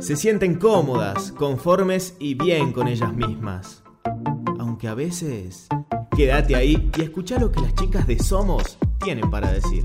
se sienten cómodas, conformes y bien con ellas mismas. Aunque a veces, quédate ahí y escucha lo que las chicas de Somos tienen para decir.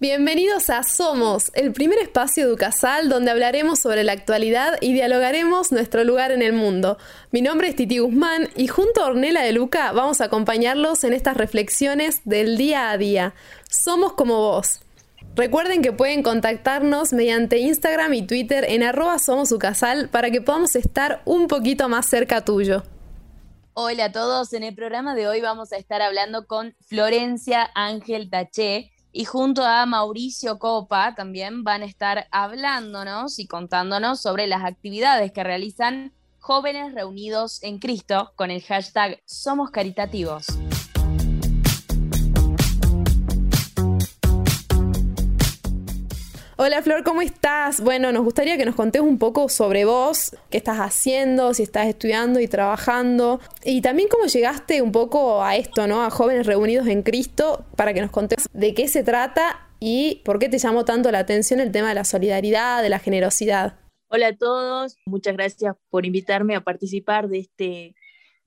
Bienvenidos a Somos, el primer espacio educasal donde hablaremos sobre la actualidad y dialogaremos nuestro lugar en el mundo. Mi nombre es Titi Guzmán y junto a Ornella de Luca vamos a acompañarlos en estas reflexiones del día a día. Somos como vos. Recuerden que pueden contactarnos mediante Instagram y Twitter en arroba somosucasal para que podamos estar un poquito más cerca tuyo. Hola a todos, en el programa de hoy vamos a estar hablando con Florencia Ángel Taché y junto a Mauricio Copa también van a estar hablándonos y contándonos sobre las actividades que realizan jóvenes reunidos en Cristo con el hashtag Somos Caritativos. Hola Flor, ¿cómo estás? Bueno, nos gustaría que nos contes un poco sobre vos, qué estás haciendo, si estás estudiando y trabajando, y también cómo llegaste un poco a esto, ¿no? A jóvenes reunidos en Cristo, para que nos contes de qué se trata y por qué te llamó tanto la atención el tema de la solidaridad, de la generosidad. Hola a todos, muchas gracias por invitarme a participar de este,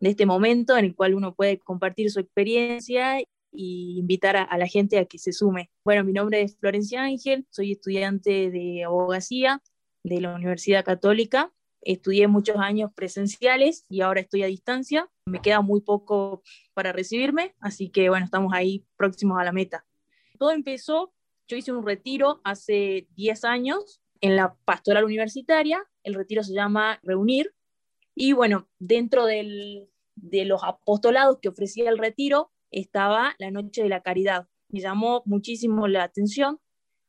de este momento en el cual uno puede compartir su experiencia y invitar a, la gente a que se sume. Bueno, mi nombre es Florencia Ángel, soy estudiante de abogacía de la Universidad Católica. Estudié muchos años presenciales y ahora estoy a distancia. Me queda muy poco para recibirme, así que bueno, estamos ahí próximos a la meta. Todo empezó, yo hice un retiro hace 10 años en la pastoral universitaria. El retiro se llama Reunir. Y bueno, dentro de los apostolados que ofrecía el retiro, estaba la Noche de la Caridad. Me llamó muchísimo la atención,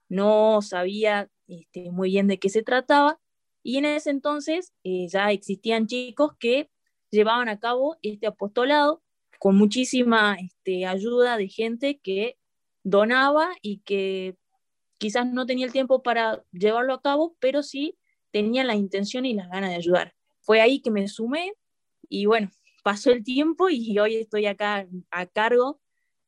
no sabía este, muy bien de qué se trataba y en ese entonces eh, ya existían chicos que llevaban a cabo este apostolado con muchísima este, ayuda de gente que donaba y que quizás no tenía el tiempo para llevarlo a cabo, pero sí tenía la intención y las ganas de ayudar. Fue ahí que me sumé y bueno, pasó el tiempo y hoy estoy acá a cargo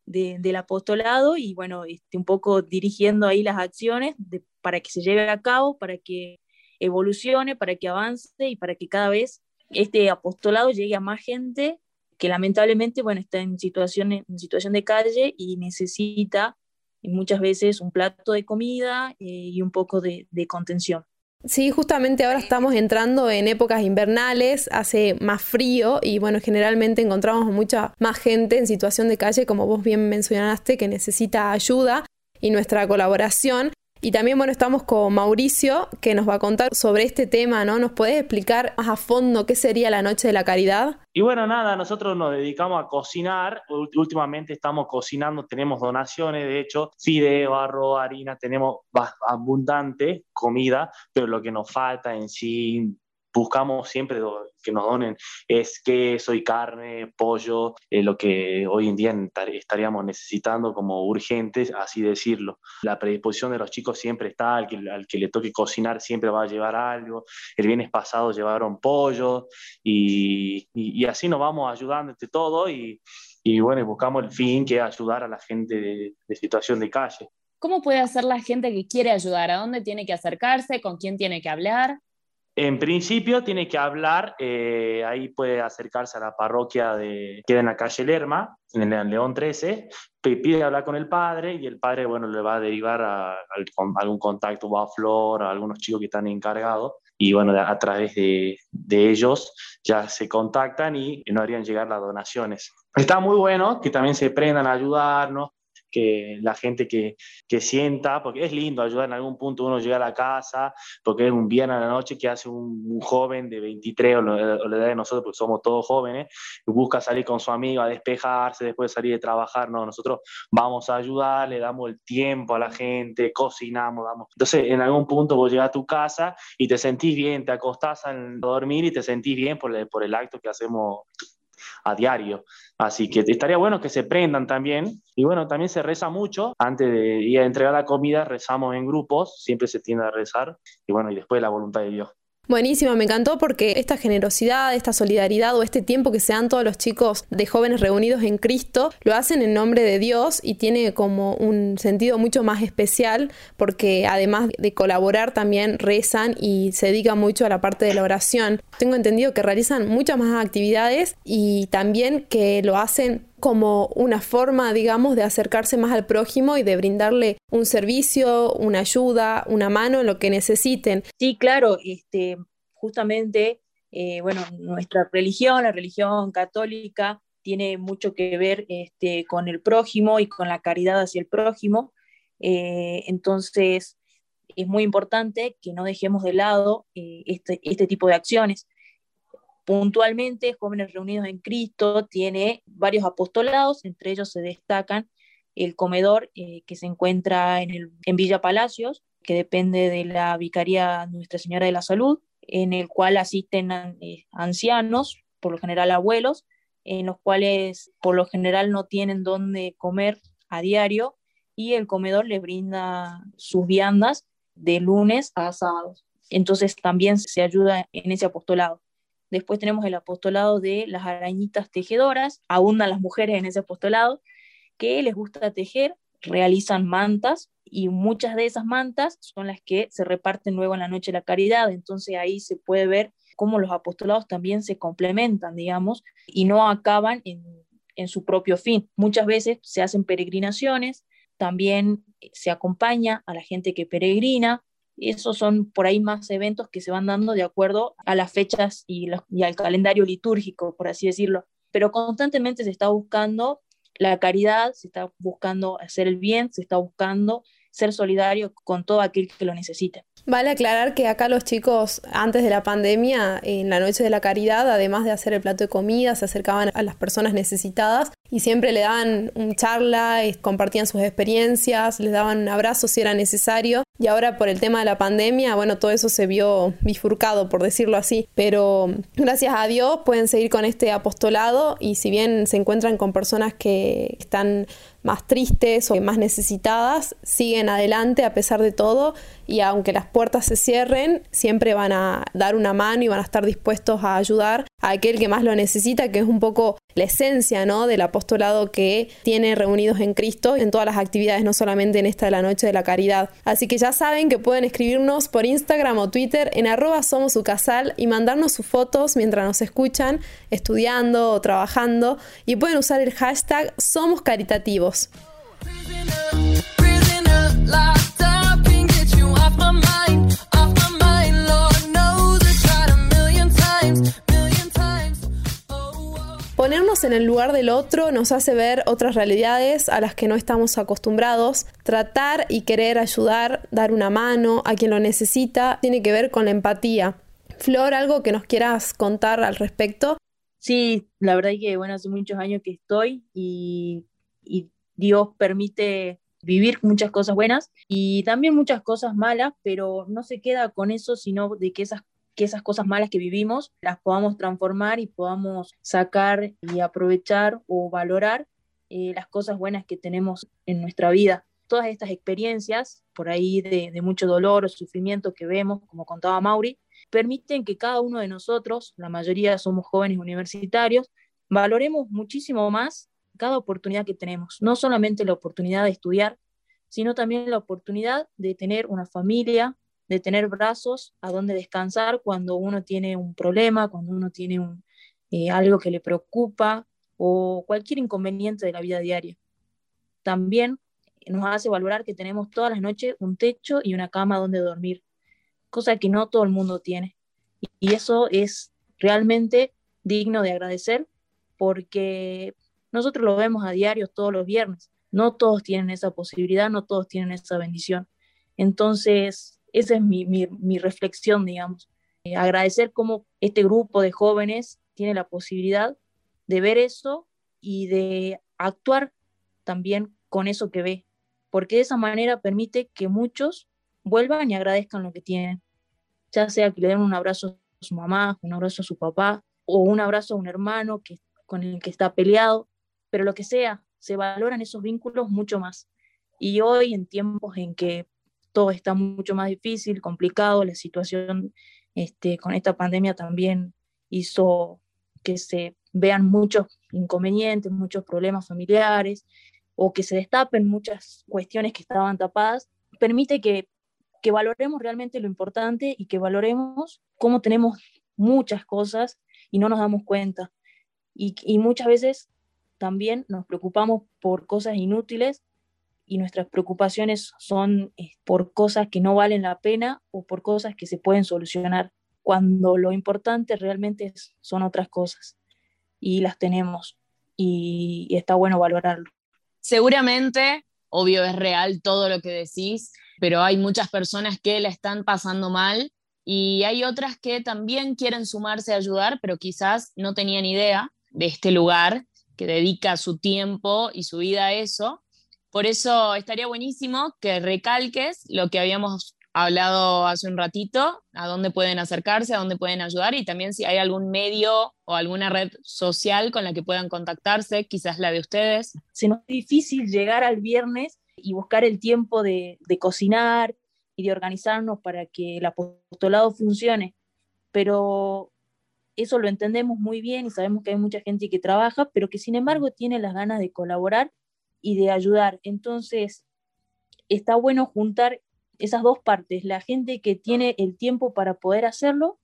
del apostolado y bueno, este, un poco dirigiendo ahí las acciones para que se lleve a cabo, para que evolucione, para que avance y para que cada vez este apostolado llegue a más gente que lamentablemente bueno, está en situación, en situación de calle y necesita muchas veces un plato de comida eh, y un poco de contención. Sí, justamente ahora estamos entrando en épocas invernales, hace más frío y bueno, generalmente encontramos mucha más gente en situación de calle, como vos bien mencionaste, que necesita ayuda y nuestra colaboración. Y también, bueno, estamos con Mauricio, que nos va a contar sobre este tema, ¿no? ¿Nos puedes explicar más a fondo qué sería la Noche de la Caridad? Y bueno, nada, nosotros nos dedicamos a cocinar. Últimamente estamos cocinando, tenemos donaciones, de hecho, fideo, arroz, harina, tenemos abundante comida, pero lo que nos falta en sí buscamos siempre que nos donen es queso y carne, pollo, eh, lo que hoy en día estaríamos necesitando como urgentes, así decirlo. La predisposición de los chicos siempre está, al que, al que le toque cocinar siempre va a llevar algo. El viernes pasado llevaron pollo y, y, así nos vamos ayudando entre todo y, y, bueno, buscamos el fin que es ayudar a la gente de, de situación de calle. ¿Cómo puede hacer la gente que quiere ayudar? ¿A dónde tiene que acercarse? ¿Con quién tiene que hablar? En principio tiene que hablar, eh, ahí puede acercarse a la parroquia de, queda en la calle Lerma, en el León 13, pide hablar con el padre y el padre, bueno, le va a derivar a, algún contacto, va a Flor, a algunos chicos que están encargados y bueno, a, través de, de, ellos ya se contactan y nos harían llegar las donaciones. Está muy bueno que también se prendan a ayudarnos, que la gente que, que, sienta, porque es lindo ayudar en algún punto uno llega a la casa, porque es un viernes a la noche que hace un, joven de 23 o, la edad de nosotros, porque somos todos jóvenes, y busca salir con su amigo a despejarse después de salir de trabajar, no, nosotros vamos a ayudar, le damos el tiempo a la gente, cocinamos, damos. Entonces, en algún punto vos llegas a tu casa y te sentís bien, te acostás a dormir y te sentís bien por el, por el acto que hacemos a diario. Así que estaría bueno que se prendan también. Y bueno, también se reza mucho. Antes de ir a entregar la comida, rezamos en grupos, siempre se tiende a rezar. Y bueno, y después la voluntad de Dios. Buenísimo, me encantó porque esta generosidad, esta solidaridad o este tiempo que se dan todos los chicos de jóvenes reunidos en Cristo, lo hacen en nombre de Dios y tiene como un sentido mucho más especial porque además de colaborar también rezan y se dedican mucho a la parte de la oración. Tengo entendido que realizan muchas más actividades y también que lo hacen como una forma, digamos, de acercarse más al prójimo y de brindarle un servicio, una ayuda, una mano en lo que necesiten. Sí, claro, este, justamente, eh, bueno, nuestra religión, la religión católica, tiene mucho que ver este, con el prójimo y con la caridad hacia el prójimo. Eh, entonces, es muy importante que no dejemos de lado eh, este, este tipo de acciones. Puntualmente, Jóvenes Reunidos en Cristo tiene varios apostolados, entre ellos se destacan el comedor eh, que se encuentra en, Villa Palacios, que depende de la Vicaría Nuestra Señora de la Salud, en el cual asisten eh, ancianos, por lo general abuelos, en los cuales por lo general no tienen dónde comer a diario y el comedor le brinda sus viandas de lunes a sábados. Entonces también se ayuda en ese apostolado. Después tenemos el apostolado de las arañitas tejedoras, abundan las mujeres en ese apostolado, que les gusta tejer, realizan mantas y muchas de esas mantas son las que se reparten luego en la noche de la caridad. Entonces ahí se puede ver cómo los apostolados también se complementan, digamos, y no acaban en, en su propio fin. Muchas veces se hacen peregrinaciones, también se acompaña a la gente que peregrina, esos son por ahí más eventos que se van dando de acuerdo a las fechas y, al calendario litúrgico, por así decirlo. Pero constantemente se está buscando la caridad, se está buscando hacer el bien, se está buscando ser solidario con todo aquel que lo necesite. Vale aclarar que acá los chicos, antes de la pandemia, en la noche de la caridad, además de hacer el plato de comida, se acercaban a las personas necesitadas y siempre le daban un charla, compartían sus experiencias, les daban un abrazo si era necesario. Y ahora por el tema de la pandemia, bueno, todo eso se vio bifurcado, por decirlo así. Pero gracias a Dios pueden seguir con este apostolado y si bien se encuentran con personas que están más tristes o más necesitadas, siguen adelante a pesar de todo y aunque las puertas se cierren, siempre van a dar una mano y van a estar dispuestos a ayudar a aquel que más lo necesita, que es un poco la esencia ¿no? del apostolado que tiene reunidos en Cristo en todas las actividades, no solamente en esta de la noche de la caridad. Así que ya saben que pueden escribirnos por Instagram o Twitter en arroba somos casal y mandarnos sus fotos mientras nos escuchan, estudiando o trabajando y pueden usar el hashtag somos caritativos. Ponernos en el lugar del otro nos hace ver otras realidades a las que no estamos acostumbrados. Tratar y querer ayudar, dar una mano a quien lo necesita, tiene que ver con la empatía. Flor, ¿algo que nos quieras contar al respecto? Sí, la verdad es que bueno, hace muchos años que estoy y, Dios permite vivir muchas cosas buenas y también muchas cosas malas, pero no se queda con eso, sino de que esas que esas cosas malas que vivimos las podamos transformar y podamos sacar y aprovechar o valorar eh, las cosas buenas que tenemos en nuestra vida. Todas estas experiencias, por ahí de, de mucho dolor o sufrimiento que vemos, como contaba Mauri, permiten que cada uno de nosotros, la mayoría somos jóvenes universitarios, valoremos muchísimo más cada oportunidad que tenemos, no solamente la oportunidad de estudiar, sino también la oportunidad de tener una familia, de tener brazos a donde descansar cuando uno tiene un problema, cuando uno tiene un, eh, algo que le preocupa o cualquier inconveniente de la vida diaria. También nos hace valorar que tenemos todas las noches un techo y una cama donde dormir, cosa que no todo el mundo tiene. Y eso es realmente digno de agradecer porque nosotros lo vemos a diario todos los viernes. No todos tienen esa posibilidad, no todos tienen esa bendición. Entonces, esa es mi, reflexión, digamos. Eh, agradecer cómo este grupo de jóvenes tiene la posibilidad de ver eso y de actuar también con eso que ve, porque de esa manera permite que muchos vuelvan y agradezcan lo que tienen, ya sea que le den un abrazo a su mamá, un abrazo a su papá o un abrazo a un hermano que con el que está peleado, pero lo que sea, se valoran esos vínculos mucho más. Y hoy, en tiempos en que todo está mucho más difícil, complicado, la situación este, con esta pandemia también hizo que se vean muchos inconvenientes, muchos problemas familiares, o que se destapen muchas cuestiones que estaban tapadas, permite que, que valoremos realmente lo importante y que valoremos cómo tenemos muchas cosas y no nos damos cuenta. Y, y muchas veces también nos preocupamos por cosas inútiles y nuestras preocupaciones son eh, por cosas que no valen la pena o por cosas que se pueden solucionar, cuando lo importante realmente son otras cosas y las tenemos y, y está bueno valorarlo. Seguramente, obvio, es real todo lo que decís, pero hay muchas personas que la están pasando mal y hay otras que también quieren sumarse a ayudar, pero quizás no tenían idea de este lugar que dedica su tiempo y su vida a eso. Por eso estaría buenísimo que recalques lo que habíamos hablado hace un ratito, a dónde pueden acercarse, a dónde pueden ayudar y también si hay algún medio o alguna red social con la que puedan contactarse, quizás la de ustedes. Se nos es difícil llegar al viernes y buscar el tiempo de, de cocinar y de organizarnos para que el apostolado funcione, pero eso lo entendemos muy bien y sabemos que hay mucha gente que trabaja, pero que sin embargo tiene las ganas de colaborar y de ayudar. Entonces, está bueno juntar esas dos partes, la gente que tiene el tiempo para poder hacerlo,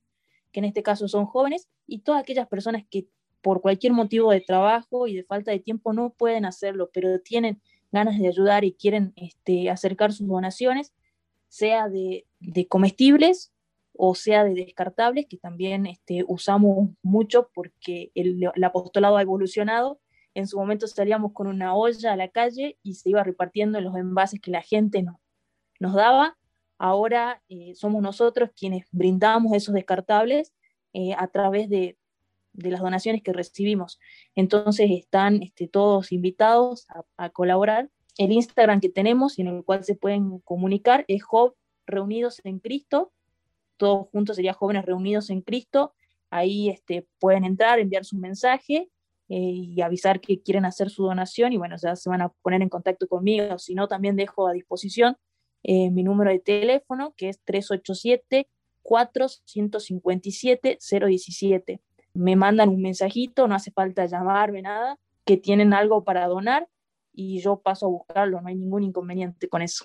que en este caso son jóvenes, y todas aquellas personas que por cualquier motivo de trabajo y de falta de tiempo no pueden hacerlo, pero tienen ganas de ayudar y quieren este, acercar sus donaciones, sea de, comestibles o sea de descartables, que también este, usamos mucho porque el, el, apostolado ha evolucionado. En su momento salíamos con una olla a la calle y se iba repartiendo en los envases que la gente no, nos daba. Ahora eh, somos nosotros quienes brindamos esos descartables eh, a través de, de, las donaciones que recibimos. Entonces están este, todos invitados a, colaborar. El Instagram que tenemos y en el cual se pueden comunicar es Job Reunidos en Cristo todos juntos sería Jóvenes Reunidos en Cristo. Ahí este, pueden entrar, enviar su mensaje y avisar que quieren hacer su donación y bueno, ya se van a poner en contacto conmigo. Si no, también dejo a disposición eh, mi número de teléfono que es 387-457-017. Me mandan un mensajito, no hace falta llamarme, nada, que tienen algo para donar y yo paso a buscarlo, no hay ningún inconveniente con eso.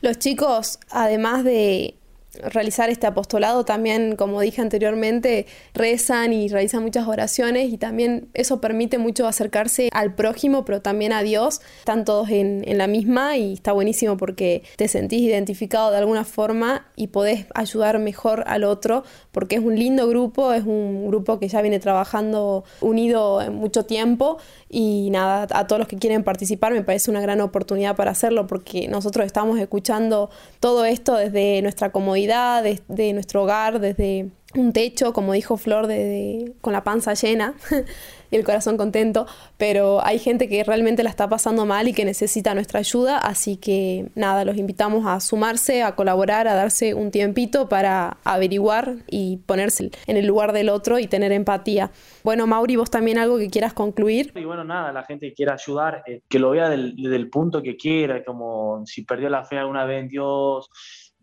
Los chicos, además de realizar este apostolado también, como dije anteriormente, rezan y realizan muchas oraciones y también eso permite mucho acercarse al prójimo, pero también a Dios. Están todos en, en, la misma y está buenísimo porque te sentís identificado de alguna forma y podés ayudar mejor al otro porque es un lindo grupo, es un grupo que ya viene trabajando unido en mucho tiempo y nada, a todos los que quieren participar me parece una gran oportunidad para hacerlo porque nosotros estamos escuchando todo esto desde nuestra comodidad, desde nuestro hogar, desde un techo, como dijo Flor, de, con la panza llena y el corazón contento, pero hay gente que realmente la está pasando mal y que necesita nuestra ayuda, así que nada, los invitamos a sumarse, a colaborar, a darse un tiempito para averiguar y ponerse en el lugar del otro y tener empatía. Bueno, Mauri, vos también algo que quieras concluir. Y bueno, nada, la gente que quiera ayudar, eh, que lo vea del, del punto que quiera, como si perdió la fe alguna vez en Dios,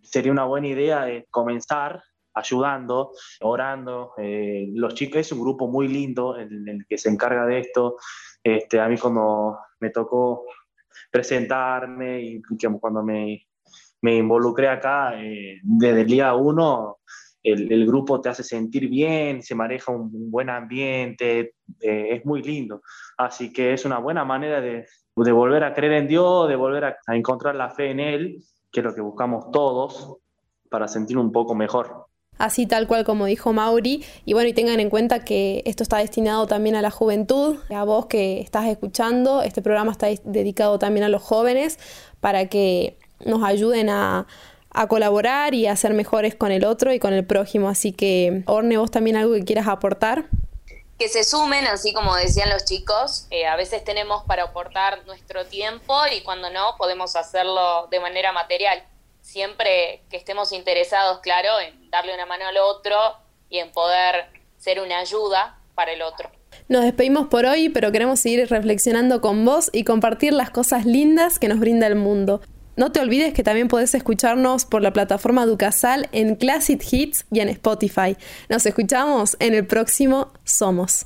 sería una buena idea de comenzar ayudando, orando. Eh, los chicos es un grupo muy lindo el, el, que se encarga de esto. Este, a mí cuando me tocó presentarme y cuando me, me involucré acá, eh, desde el día uno, el, el, grupo te hace sentir bien, se maneja un, un buen ambiente, eh, es muy lindo. Así que es una buena manera de, de volver a creer en Dios, de volver a, a encontrar la fe en Él, que es lo que buscamos todos para sentir un poco mejor así tal cual como dijo Mauri. Y bueno, y tengan en cuenta que esto está destinado también a la juventud, a vos que estás escuchando. Este programa está dedicado también a los jóvenes para que nos ayuden a, colaborar y a ser mejores con el otro y con el prójimo. Así que, Orne, vos también algo que quieras aportar. Que se sumen, así como decían los chicos, eh, a veces tenemos para aportar nuestro tiempo y cuando no podemos hacerlo de manera material siempre que estemos interesados, claro, en darle una mano al otro y en poder ser una ayuda para el otro. Nos despedimos por hoy, pero queremos seguir reflexionando con vos y compartir las cosas lindas que nos brinda el mundo. No te olvides que también podés escucharnos por la plataforma Ducasal en Classic Hits y en Spotify. Nos escuchamos en el próximo Somos.